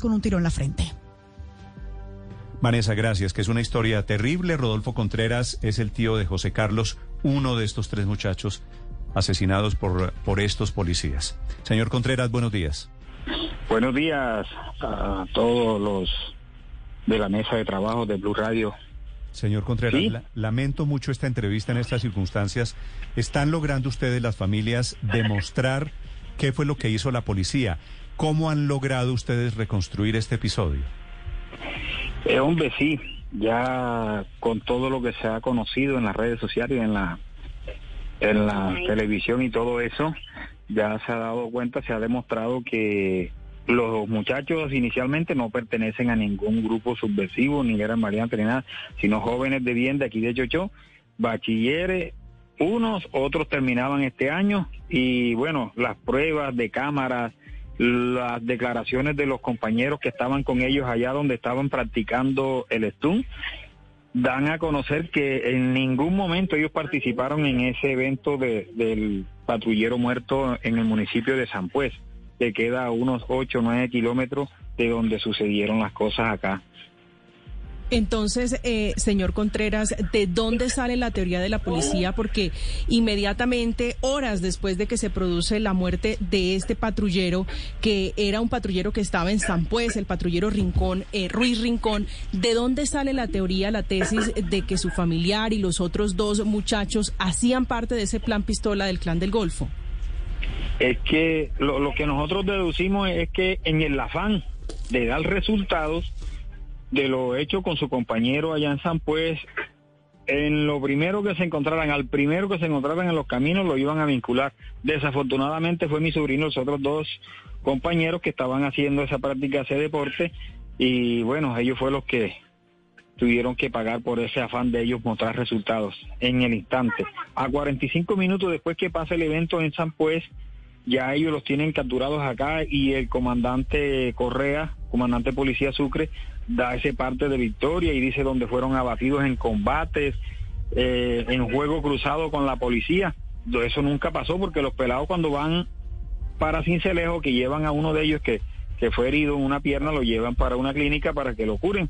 con un tiro en la frente. Vanessa, gracias, que es una historia terrible. Rodolfo Contreras es el tío de José Carlos, uno de estos tres muchachos asesinados por, por estos policías. Señor Contreras, buenos días. Buenos días a todos los de la mesa de trabajo de Blue Radio. Señor Contreras, ¿Sí? la- lamento mucho esta entrevista en estas circunstancias. ¿Están logrando ustedes, las familias, demostrar qué fue lo que hizo la policía? ¿Cómo han logrado ustedes reconstruir este episodio? Eh, hombre, sí, ya con todo lo que se ha conocido en las redes sociales y en la, en la televisión y todo eso, ya se ha dado cuenta, se ha demostrado que los muchachos inicialmente no pertenecen a ningún grupo subversivo, ni eran variantes, ni nada, sino jóvenes de bien de aquí de Chochó, bachilleres, unos, otros terminaban este año, y bueno, las pruebas de cámaras, las declaraciones de los compañeros que estaban con ellos allá donde estaban practicando el stun dan a conocer que en ningún momento ellos participaron en ese evento de- del patrullero muerto en el municipio de San Pues, que queda a unos 8 o 9 kilómetros de donde sucedieron las cosas acá. Entonces, eh, señor Contreras, ¿de dónde sale la teoría de la policía? Porque inmediatamente, horas después de que se produce la muerte de este patrullero, que era un patrullero que estaba en San Pues, el patrullero Rincón, eh, Ruiz Rincón, ¿de dónde sale la teoría, la tesis de que su familiar y los otros dos muchachos hacían parte de ese plan pistola del clan del Golfo? Es que lo, lo que nosotros deducimos es que en el afán de dar resultados de lo hecho con su compañero allá en San Pues, en lo primero que se encontraran, al primero que se encontraran en los caminos lo iban a vincular. Desafortunadamente fue mi sobrino, los otros dos compañeros que estaban haciendo esa práctica, ese deporte, y bueno, ellos fue los que tuvieron que pagar por ese afán de ellos mostrar resultados en el instante. A 45 minutos después que pasa el evento en San Pues, ya ellos los tienen capturados acá y el comandante Correa, comandante Policía Sucre, da ese parte de victoria y dice donde fueron abatidos en combates, eh, en juego cruzado con la policía. Eso nunca pasó porque los pelados cuando van para Cincelejo, que llevan a uno de ellos que, que fue herido en una pierna, lo llevan para una clínica para que lo curen.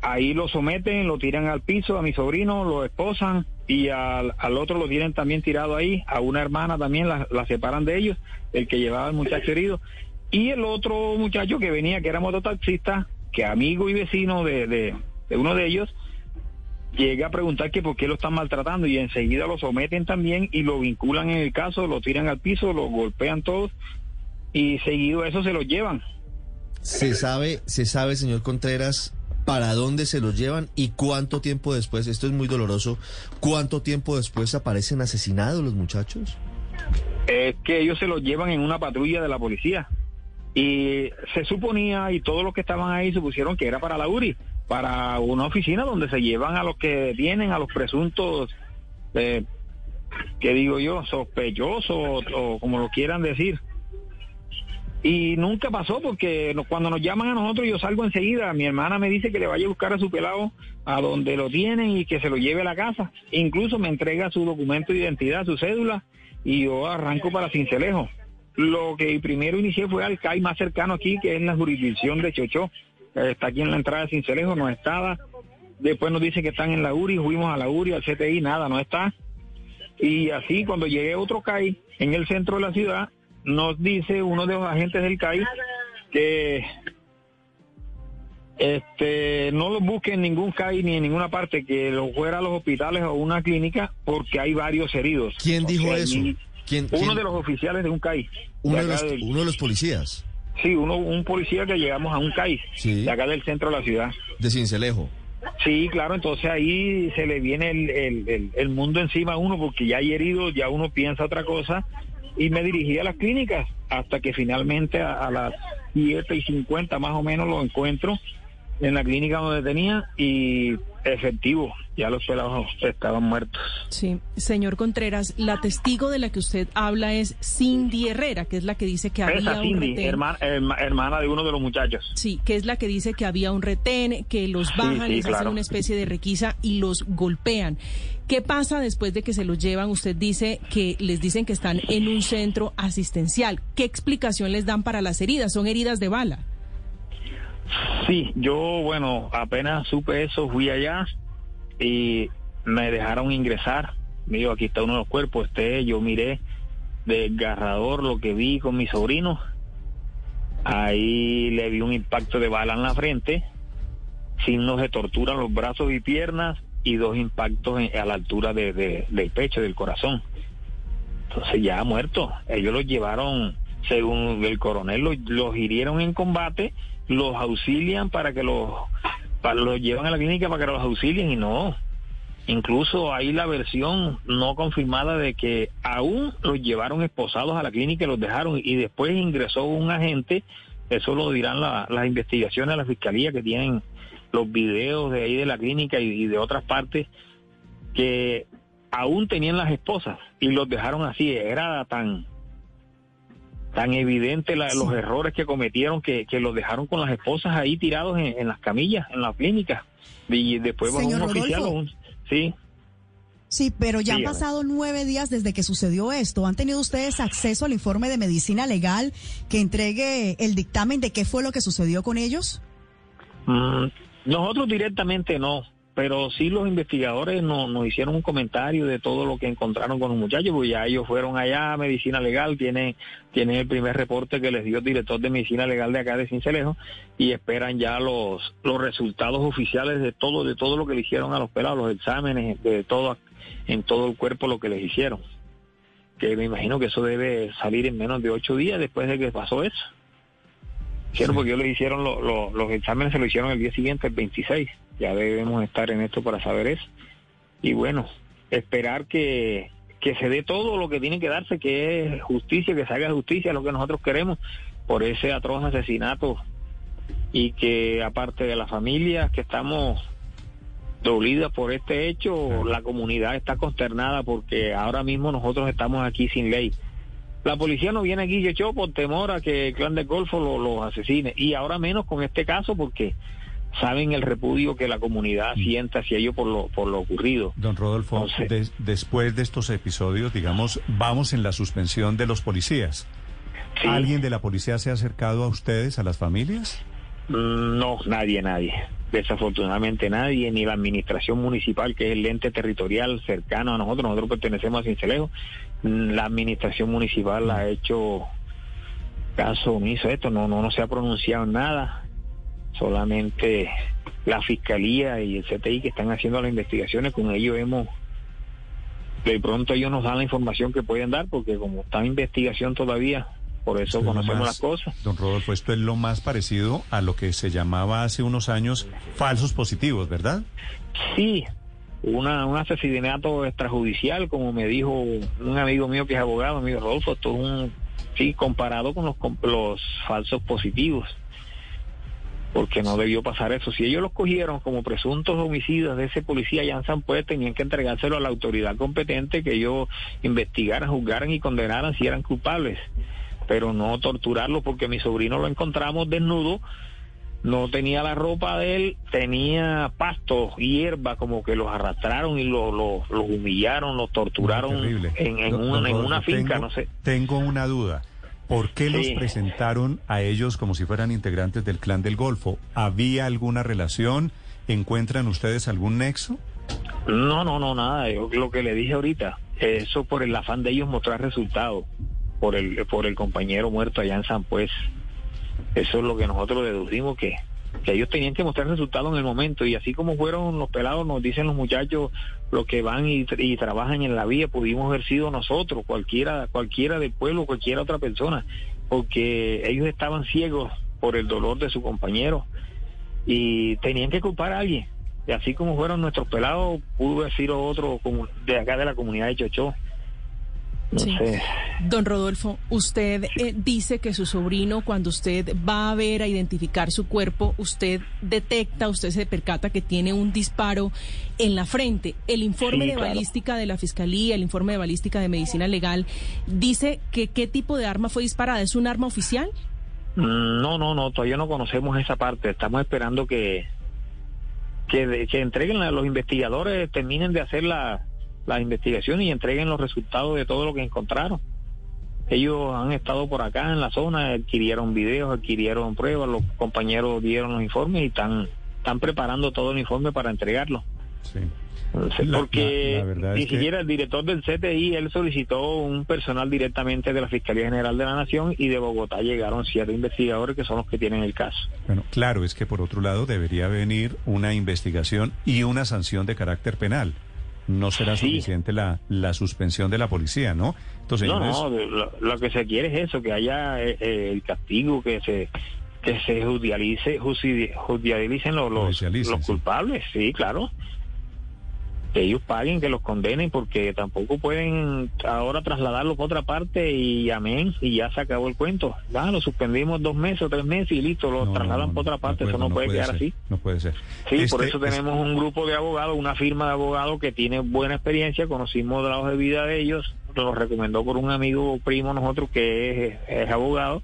Ahí lo someten, lo tiran al piso, a mi sobrino lo esposan y al, al otro lo tienen también tirado ahí, a una hermana también la, la separan de ellos, el que llevaba al muchacho herido. Y el otro muchacho que venía, que era mototaxista, que amigo y vecino de, de, de uno de ellos, llega a preguntar que por qué lo están maltratando y enseguida lo someten también y lo vinculan en el caso, lo tiran al piso, lo golpean todos y seguido eso se lo llevan. ¿Se sabe, se sabe, señor Contreras, para dónde se los llevan y cuánto tiempo después, esto es muy doloroso, cuánto tiempo después aparecen asesinados los muchachos? es que ellos se los llevan en una patrulla de la policía. Y se suponía, y todos los que estaban ahí supusieron que era para la URI, para una oficina donde se llevan a los que tienen, a los presuntos, eh, que digo yo, sospechosos o, o como lo quieran decir. Y nunca pasó porque cuando nos llaman a nosotros yo salgo enseguida. Mi hermana me dice que le vaya a buscar a su pelado a donde lo tienen y que se lo lleve a la casa. Incluso me entrega su documento de identidad, su cédula, y yo arranco para Cincelejo. Lo que primero inicié fue al CAI más cercano aquí, que es la jurisdicción de Chochó. Eh, Está aquí en la entrada de Cincelejo, no estaba. Después nos dice que están en la URI, fuimos a la URI, al CTI, nada, no está. Y así cuando llegué a otro CAI en el centro de la ciudad, nos dice uno de los agentes del CAI que este no los busquen en ningún CAI ni en ninguna parte, que los fuera a los hospitales o una clínica porque hay varios heridos. ¿Quién O dijo sea, eso? y ¿Quién, Uno quién- de los oficiales de un CAI. uno, de de los, acá del- uno de los policías Sí, uno, un policía que llegamos a un CAI, Sí. de acá del centro de la ciudad. de Cincelejo. Sí, claro, entonces ahí se le viene el, el, el, el mundo encima a uno porque ya hay heridos, ya uno piensa otra cosa y me dirigí a las clínicas hasta que finalmente a, a las 7 y 50 más o menos lo encuentro en la clínica donde tenía y efectivo, ya los pelados estaban muertos. Sí, señor Contreras, la testigo de la que usted habla es Cindy Herrera, que es la que dice que había Esa un Cindy, retén. hermana, herma- hermana de uno de los muchachos. Sí, que es la que dice que había un retén, que los bajan, sí, les hacen una especie de requisa y los golpean. ¿Qué pasa después de que se los llevan? Usted dice que les dicen que están en un centro asistencial. ¿Qué explicación les dan para las heridas? ¿Son heridas de bala? Sí, yo, bueno, apenas supe eso, fui allá y me dejaron ingresar. Me dijo, aquí está uno de los cuerpos. Este, yo miré desgarrador lo que vi con mi sobrino. Ahí le vi un impacto de bala en la frente, signos de tortura en los brazos y piernas y dos impactos a la altura de, del pecho, del corazón. Entonces ya muerto. Ellos los llevaron, según el coronel, los, los hirieron en combate, los auxilian para que los, para, los llevan a la clínica para que los auxilien y no. Incluso hay la versión no confirmada de que aún los llevaron esposados a la clínica y los dejaron y después ingresó un agente, eso lo dirán las investigaciones de la fiscalía que tienen los videos de ahí de la clínica y, de otras partes, que aún tenían las esposas y los dejaron así, era tan tan evidente los errores que cometieron que, que los dejaron con las esposas ahí tirados en, las camillas, en la clínica. Y después bajo un oficial, sí. Sí, pero ya han pasado nueve días desde que sucedió esto. ¿Han tenido ustedes acceso al informe de medicina legal que entregue el dictamen de qué fue lo que sucedió con ellos? Mm, nosotros directamente no, pero sí los investigadores nos, nos hicieron un comentario de todo lo que encontraron con los muchachos, porque ya ellos fueron allá a medicina legal, tienen, tienen el primer reporte que les dio el director de medicina legal de acá de Cincelejo y esperan ya los, los resultados oficiales de todo, de todo lo que le hicieron a los pelados, los exámenes, de todo, en todo el cuerpo lo que les hicieron. Que me imagino que eso debe salir en menos de ocho días después de que pasó eso. Hicieron porque ellos le hicieron los exámenes, se lo hicieron el día siguiente, el 26. Ya debemos estar en esto para saber eso. Y bueno, esperar que, que se dé todo lo que tiene que darse, que es justicia, que se haga justicia, lo que nosotros queremos por ese atroz asesinato y que aparte de las familias que estamos dolidas por este hecho, la comunidad está consternada porque ahora mismo nosotros estamos aquí sin ley. La policía no viene aquí, echó por temor a que el clan de Golfo los lo asesine. Y ahora menos con este caso porque saben el repudio que la comunidad mm. sienta hacia ellos por lo, por lo ocurrido. Don Rodolfo, después de estos episodios, digamos, vamos en la suspensión de los policías. ¿Alguien de la policía se ha acercado a ustedes, a las familias? Mm, no, nadie, nadie. Desafortunadamente nadie, ni la administración municipal, que es el ente territorial cercano a nosotros, nosotros pertenecemos a Cincelejo, mm, la administración municipal ha hecho caso omiso a esto, no, no, no se ha pronunciado nada, solamente la fiscalía y el CTI que están haciendo las investigaciones, con ellos hemos, de pronto ellos nos dan la información que pueden dar, porque como está en investigación todavía, por eso conocemos las cosas. Don Rodolfo, esto es lo más parecido a lo que se llamaba hace unos años falsos positivos, ¿verdad? Sí, una, un asesinato extrajudicial, como me dijo un amigo mío que es abogado, amigo Rodolfo, esto es un, sí, comparado con los, los falsos positivos, porque no debió pasar eso. Si ellos los cogieron como presuntos homicidas de ese policía allá en San pues tenían que entregárselo a la autoridad competente, que ellos investigaran, juzgaran y condenaran si eran culpables pero no torturarlo porque mi sobrino lo encontramos desnudo, no tenía la ropa de él, tenía pasto, hierba, como que los arrastraron y los humillaron, los torturaron en, una finca, no sé. Tengo una duda. ¿Por qué los presentaron a ellos como si fueran integrantes del clan del Golfo? ¿Había alguna relación? ¿Encuentran ustedes algún nexo? No, no, no, nada. lo que le dije ahorita, eso por el afán de ellos mostrar resultados por el, por el compañero muerto allá en San Pues. Eso es lo que nosotros deducimos que, que ellos tenían que mostrar resultados en el momento y así como fueron los pelados, nos dicen los muchachos, los que van y, y, trabajan en la vía, pudimos haber sido nosotros, cualquiera, cualquiera del pueblo, cualquiera otra persona, porque ellos estaban ciegos por el dolor de su compañero y tenían que culpar a alguien. Y así como fueron nuestros pelados, pudo haber sido otro de acá de la comunidad de Chochó. Don Rodolfo, usted eh, dice que su sobrino, cuando usted va a ver, a identificar su cuerpo, usted detecta, usted se percata que tiene un disparo en la frente. El informe de balística de la Fiscalía, el informe de balística de Medicina Legal, dice que qué tipo de arma fue disparada. ¿Es un arma oficial? Mm, no, no, no, todavía no conocemos esa parte. Estamos esperando que, que, que entreguen a los investigadores, terminen de hacer la la investigación y entreguen los resultados de todo lo que encontraron. ellos han estado por acá en la zona, adquirieron videos, adquirieron pruebas, los compañeros dieron los informes y están, están preparando todo el informe para entregarlo. Sí. Porque ni siquiera el director del CTI, él solicitó un personal directamente de la Fiscalía General de la Nación y de Bogotá llegaron siete investigadores que son los que tienen el caso. Bueno, claro, es que por otro lado debería venir una investigación y una sanción de carácter penal no será suficiente la, la suspensión de la policía, ¿no? Entonces, no, no, lo, que se quiere es eso, que haya eh, eh, el castigo, que se que se judicialice, judicialicen los, los culpables, sí, claro que ellos paguen, que los condenen, porque tampoco pueden ahora trasladarlo a otra parte y amén, y ya se acabó el cuento. Ya lo suspendimos dos meses o tres meses y listo, lo trasladan para otra parte, eso no, puede, quedar así. No puede ser. Sí, por este eso tenemos un grupo de abogados, una firma de abogados que tiene buena experiencia, conocimos la hoja de vida de ellos, nos recomendó por un amigo primo nosotros que es, abogado.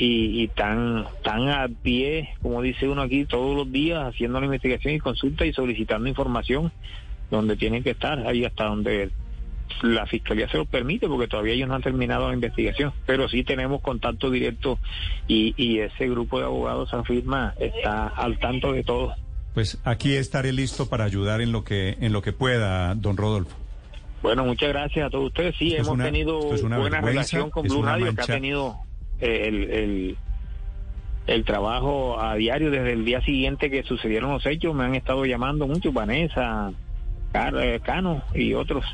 Y, y, tan, tan a pie, como dice uno aquí, todos los días haciendo la investigación y consulta y solicitando información donde tienen que estar, ahí hasta donde la fiscalía se lo permite, porque todavía ellos no han terminado la investigación, pero sí tenemos contacto directo y, y ese grupo de abogados San Firma está al tanto de todo. Pues aquí estaré listo para ayudar en lo que en lo que pueda, don Rodolfo. Bueno, muchas gracias a todos ustedes. Sí, hemos tenido buena relación con Blue Radio, que ha tenido eh, el, el, el trabajo a diario desde el día siguiente que sucedieron los hechos. Me han estado llamando mucho, Vanessa, Cano y otros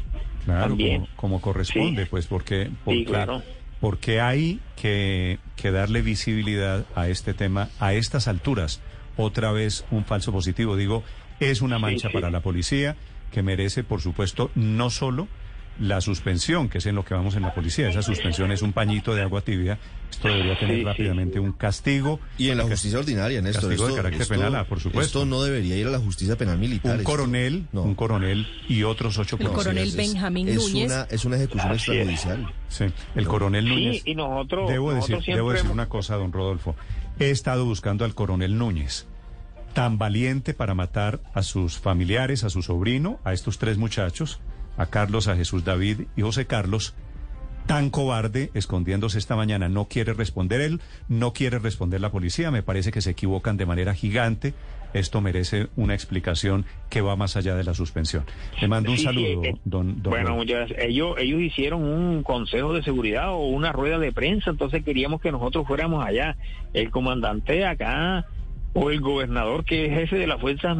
también. Como, corresponde, pues porque, porque, claro. porque hay que, que darle visibilidad a este tema a estas alturas. Otra vez un falso positivo, digo, es una mancha para la policía que merece, por supuesto, no solo la suspensión, que es en lo que vamos en la policía. Esa suspensión es un pañito de agua tibia. Esto debería tener rápidamente un castigo. Y en la justicia ordinaria, Néstor. Castigo de carácter penal, ah, por supuesto. Esto no debería ir a la justicia penal militar. Un coronel, un coronel y otros ocho El coronel Benjamín es, Núñez. Una, es una ejecución extrajudicial. Sí, el coronel Núñez. y nosotros. Debo, decir, debo decir una cosa, don Rodolfo. He estado buscando al coronel Núñez tan valiente para matar a sus familiares, a su sobrino, a estos tres muchachos, a Carlos, a Jesús David y José Carlos, tan cobarde, escondiéndose esta mañana. No quiere responder él, no quiere responder la policía. Me parece que se equivocan de manera gigante. Esto merece una explicación que va más allá de la suspensión. Le mando un saludo, eh, don, Bueno, ellos, ellos hicieron un consejo de seguridad o una rueda de prensa, entonces queríamos que nosotros fuéramos allá. El comandante acá o el gobernador que es jefe de la fuerza